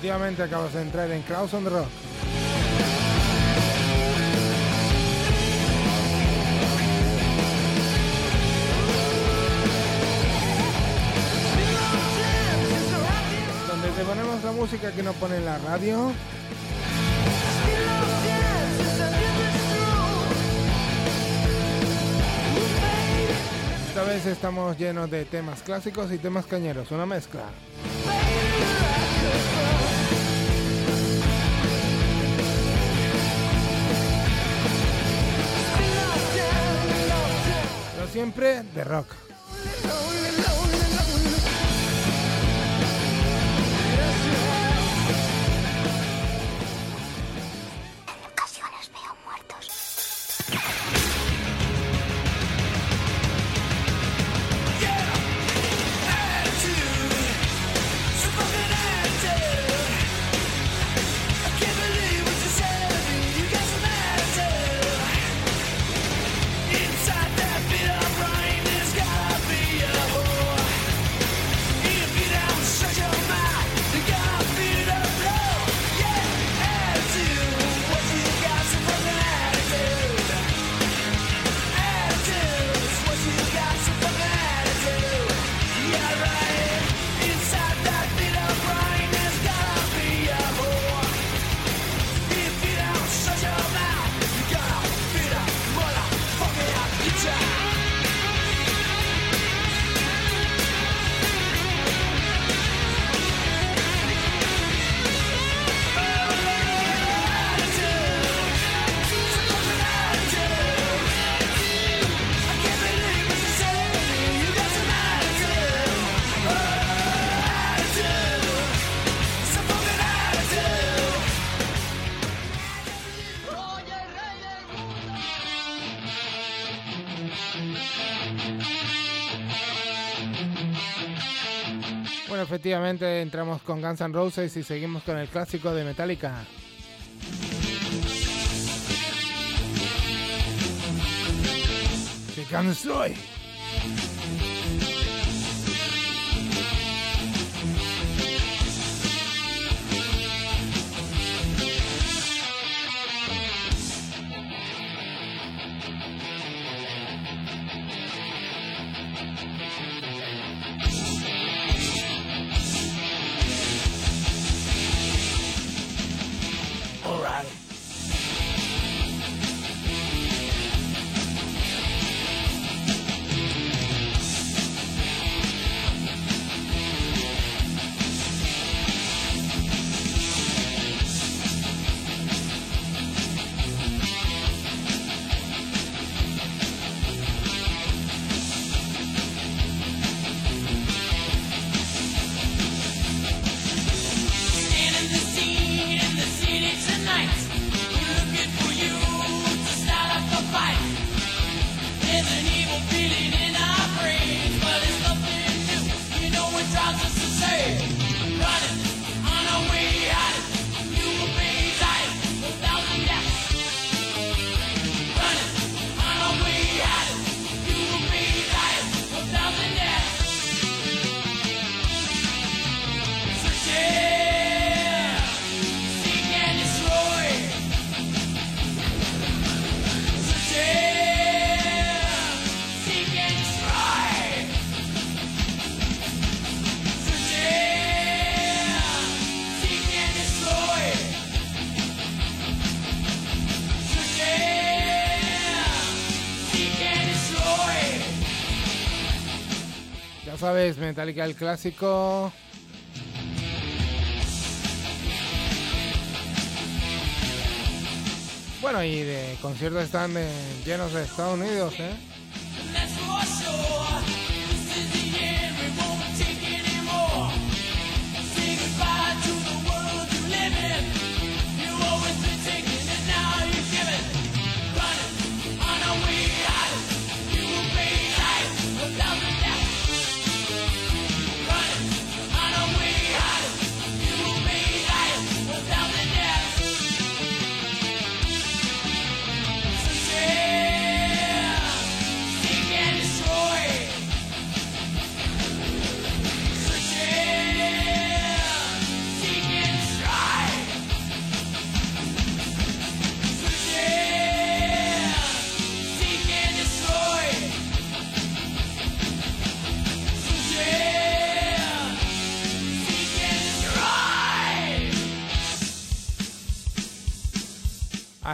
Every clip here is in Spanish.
Efectivamente acabas de entrar en Kraus on the Rock. Donde te ponemos la música que nos pone la radio vez estamos llenos de temas clásicos y temas cañeros, una mezcla. Pero siempre de rock. efectivamente entramos con Guns N' Roses y seguimos con el clásico de Metallica. es Metallica el clásico. Bueno, y de conciertos están eh, llenos de Estados Unidos, ¿eh?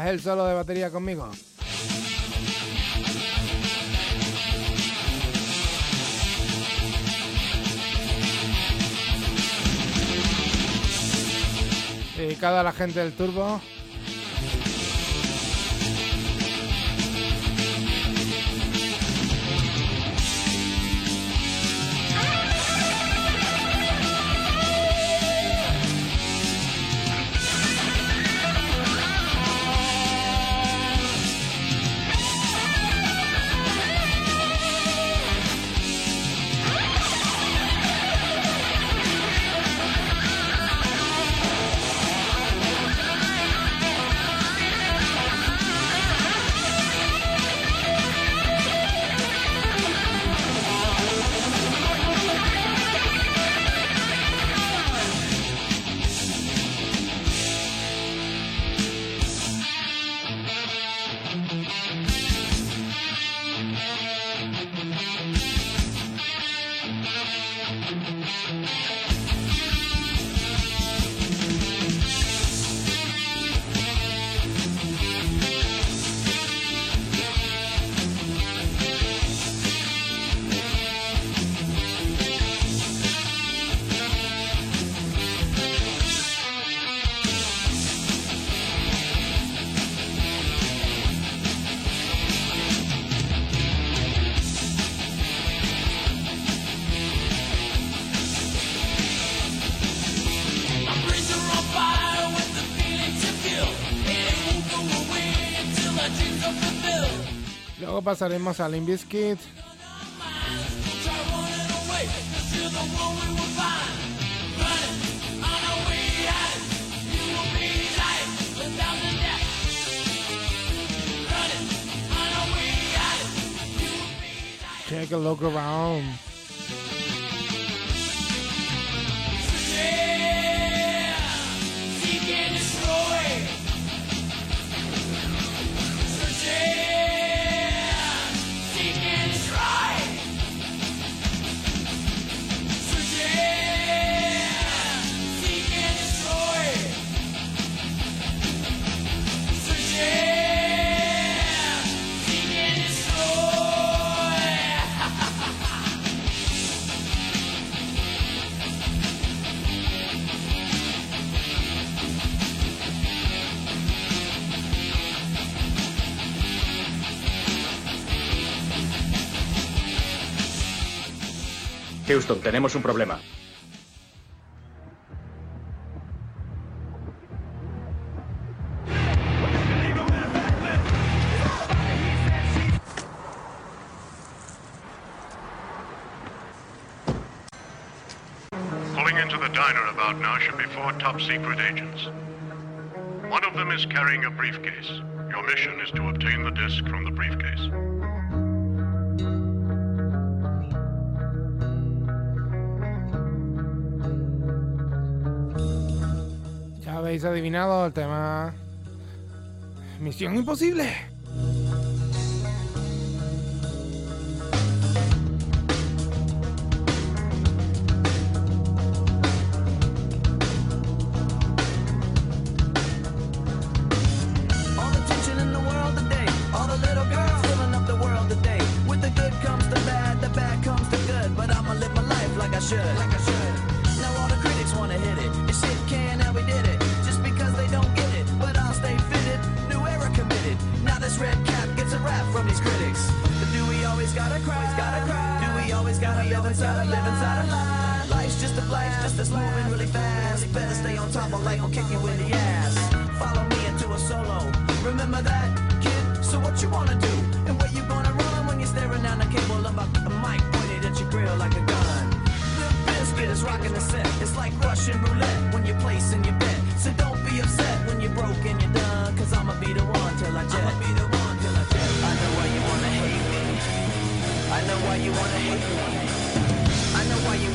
El solo de batería conmigo. Dedicado a la gente del turbo. pasaremos a Take a look around. Houston, tenemos un problema. Pulling into the diner about now should be four top secret agents. One of them is carrying a briefcase. Your mission is to obtain the disc from the briefcase. Habéis adivinado el tema. Misión imposible. Gotta live inside, live inside a lie? Life's just a life, just as moving really fast. You better stay on top of life, will kick you in the ass. Follow me into a solo. Remember that, kid? So what you wanna do? And where you gonna run when you're staring down the cable about the mic pointed at your grill like a gun? Limp Bizkit is rocking the set. It's like Russian roulette when you're placing your bet. So don't be upset when you're broke and you're done. Cause I'ma be the one till I jet. I'ma be the one till I jet. I know why you wanna hate me. I know why you wanna hate me.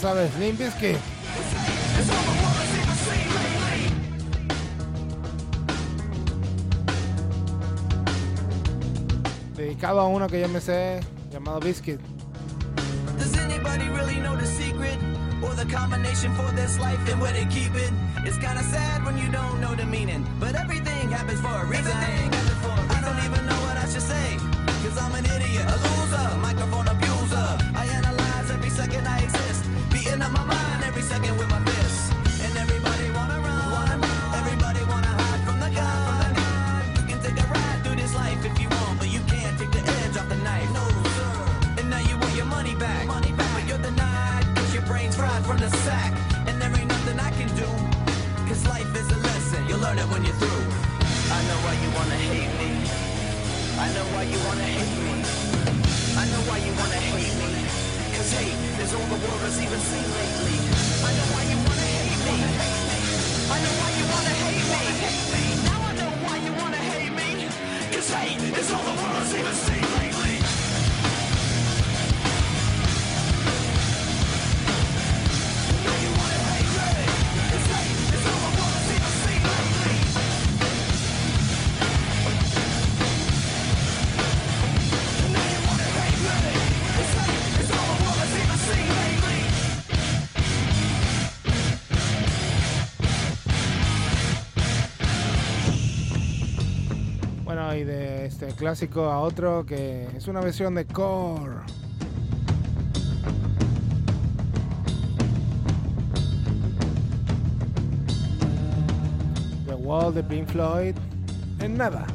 sabes, Limp Bizkit. Dedicado a uno que yo me sé, llamado Biscuit. Does anybody really know the secret? Or the combination for this life and where they keep it? It's kinda sad when you don't know the meaning. But everything happens for a reason. I don't even know what I should say. Cause I'm an idiot, when you're through. I know why you wanna hate me. I know why you wanna hate me. Clásico a otro que es una versión de Core. The Wall de Pink Floyd. En nada.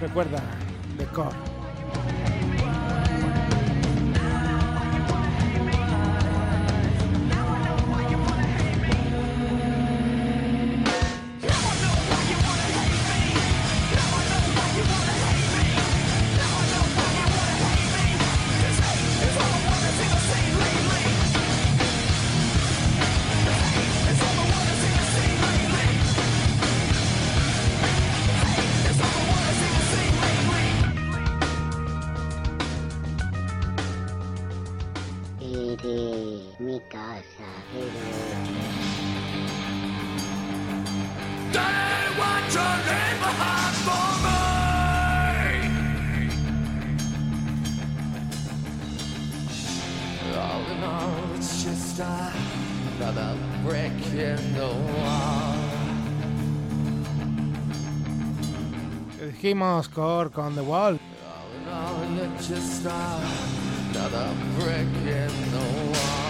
Recuerda, The Core. know it's just another brick in the wall. Dijimos Cork on the Wall. Oh, no, it's just another brick in the wall.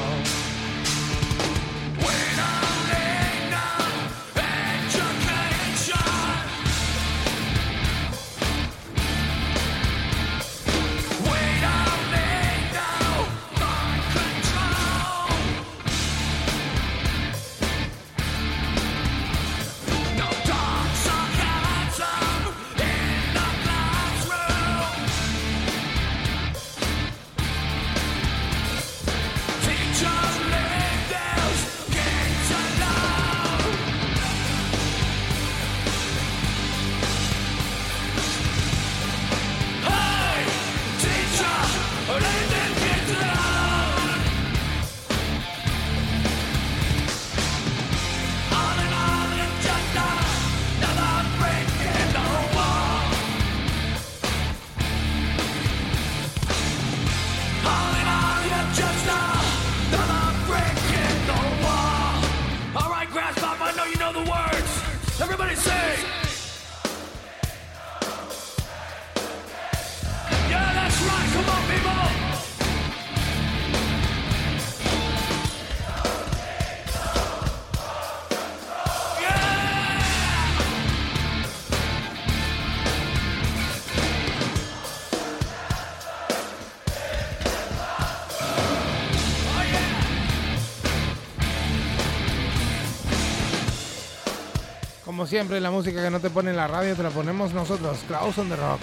Siempre, la música que no te pone en la radio te la ponemos nosotros, Klaus on the Rock.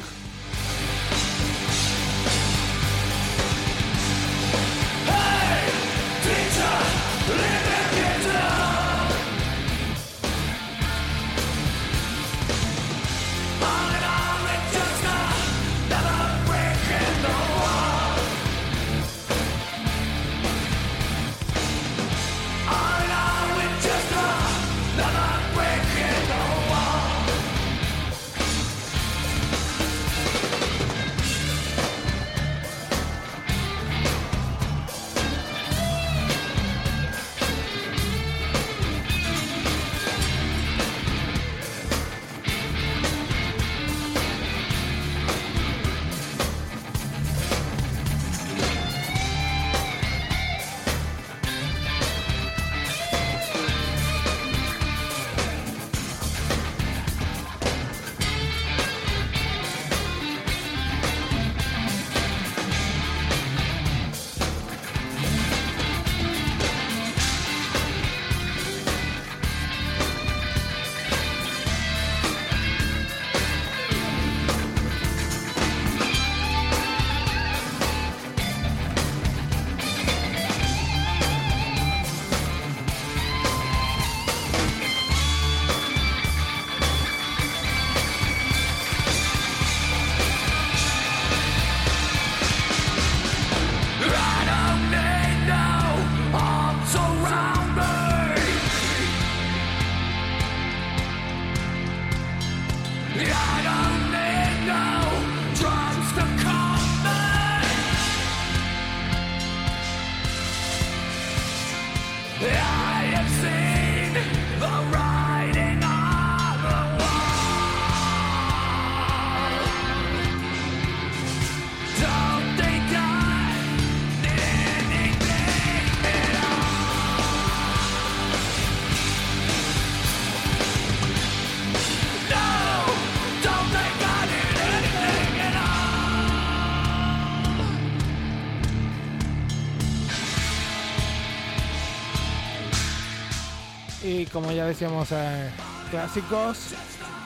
como ya decíamos, eh, clásicos.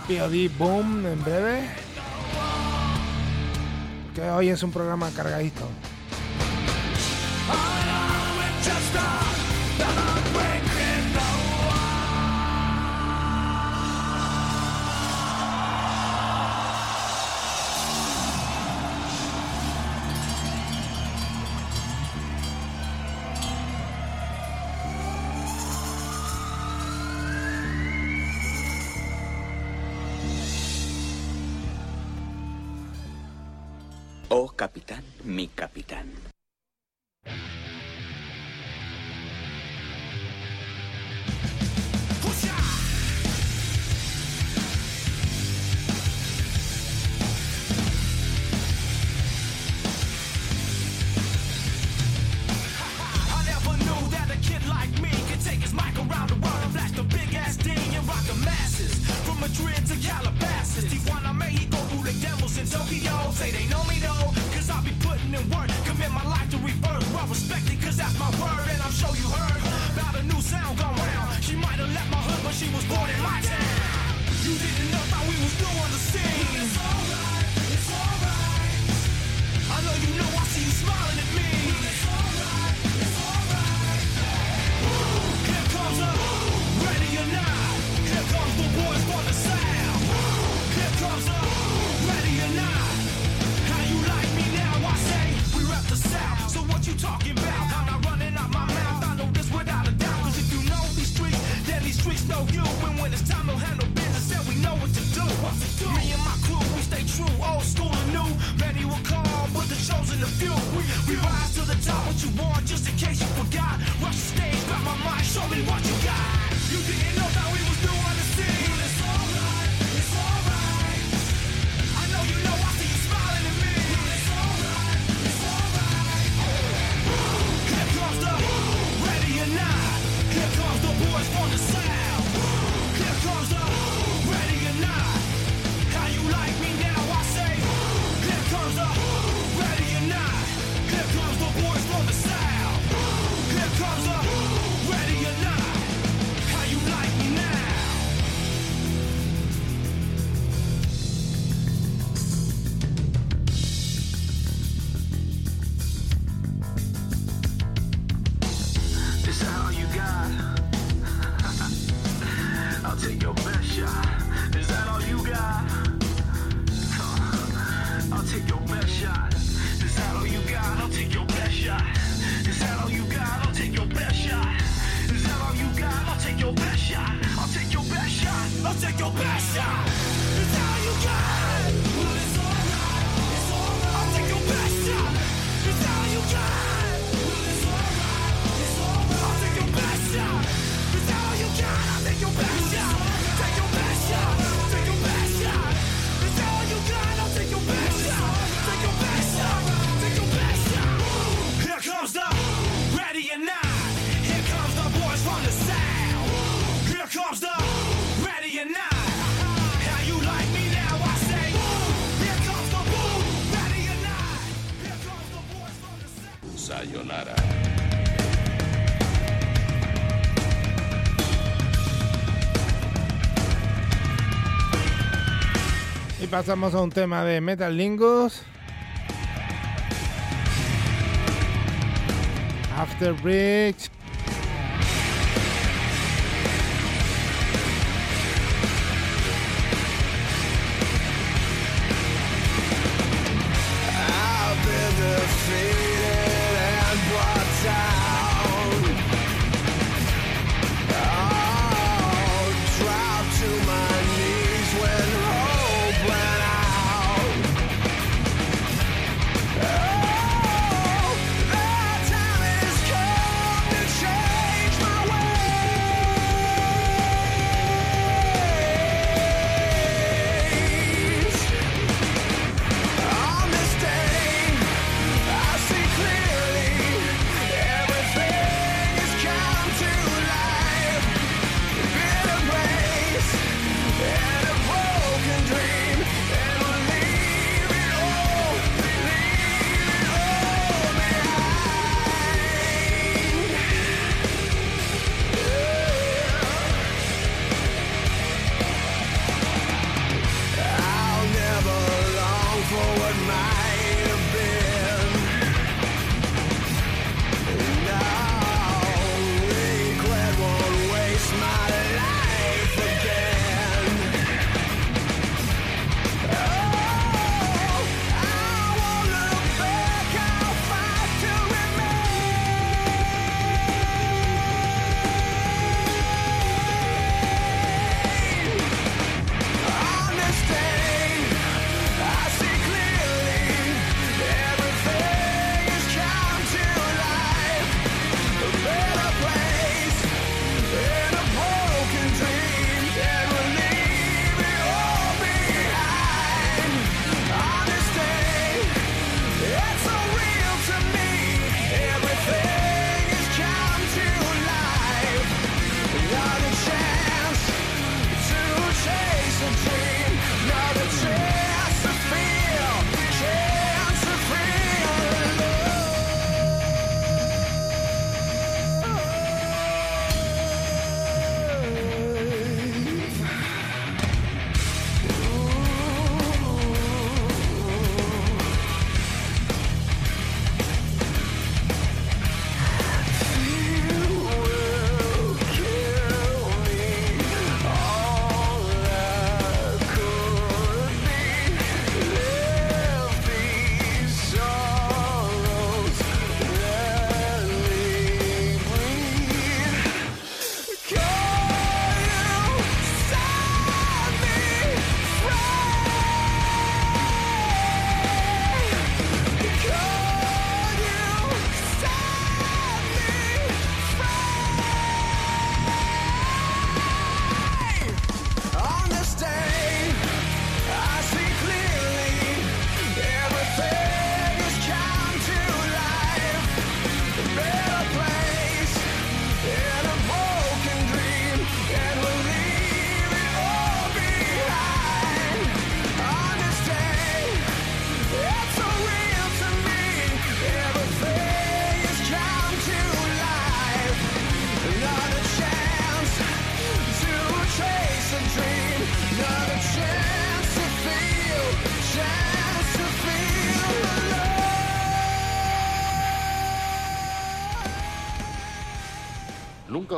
POD Boom en breve. Que hoy es un programa cargadito. Oh, capitán, mi capitán. pasamos a un tema de Metal Lingos. After Bridge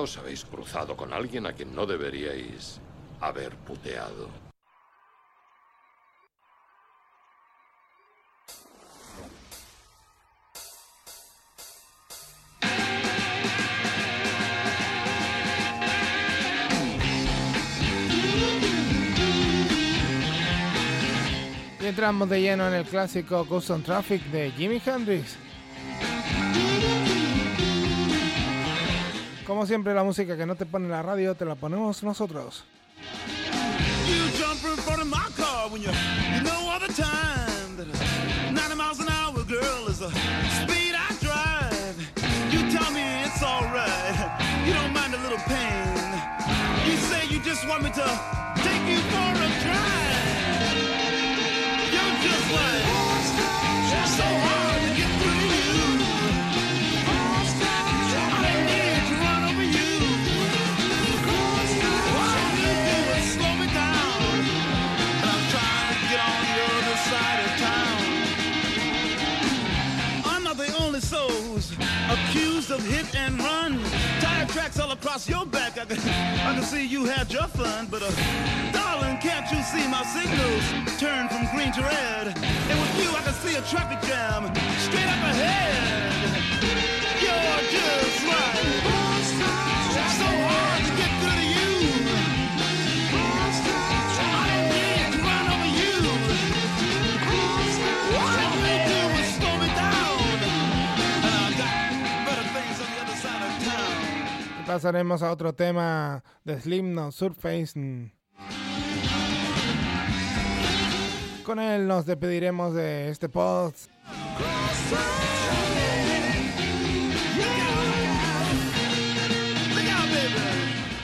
os habéis cruzado con alguien a quien no deberíais haber puteado? Entramos de lleno en el clásico Custom Traffic de Jimi Hendrix. Como siempre, la música que no te pone la radio te la ponemos nosotros. You jump in front of my car when you, you know all the time that 90 miles an hour, girl, is the speed I drive. You tell me it's alright, you don't mind a little pain. You say you just want me to take you across your back. I can, I can see you had your fun, but uh, darling, can't you see my signals turn from green to red? And with you, I can see a traffic jam straight up ahead. Pasaremos a otro tema de Slipknot Surface. mm. Con él nos despediremos de este baby.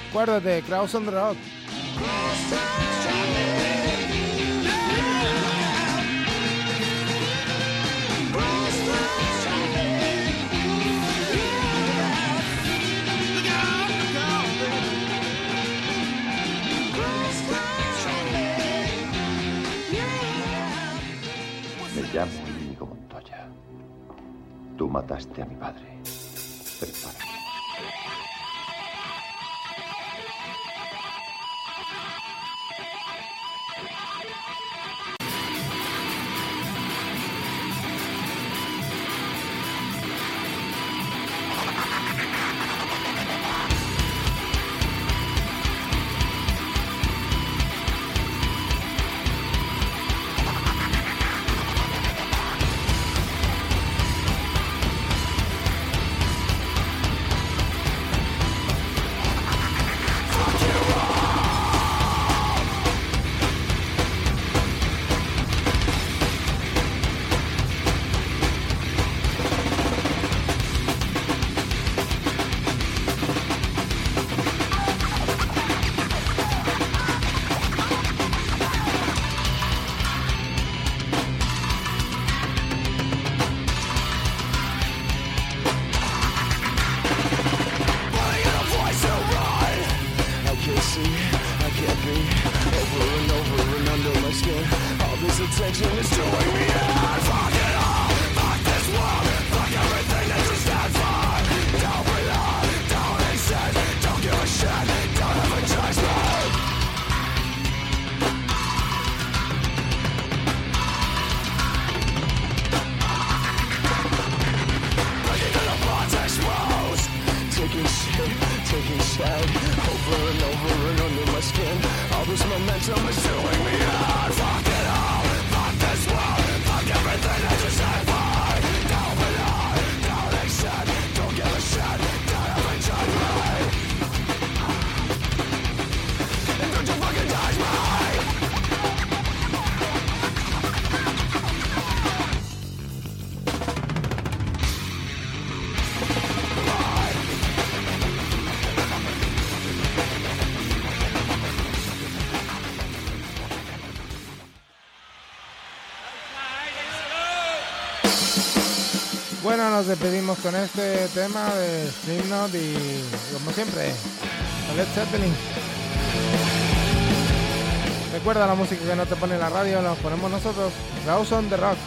Acuérdate, Kraus on the Rock. Tú mataste a mi padre. Prepárate. Nos despedimos con este tema de Slipknot y como siempre, Led Zeppelin. Recuerda la música que no te pone la radio, la ponemos nosotros. Kraus on the Rock.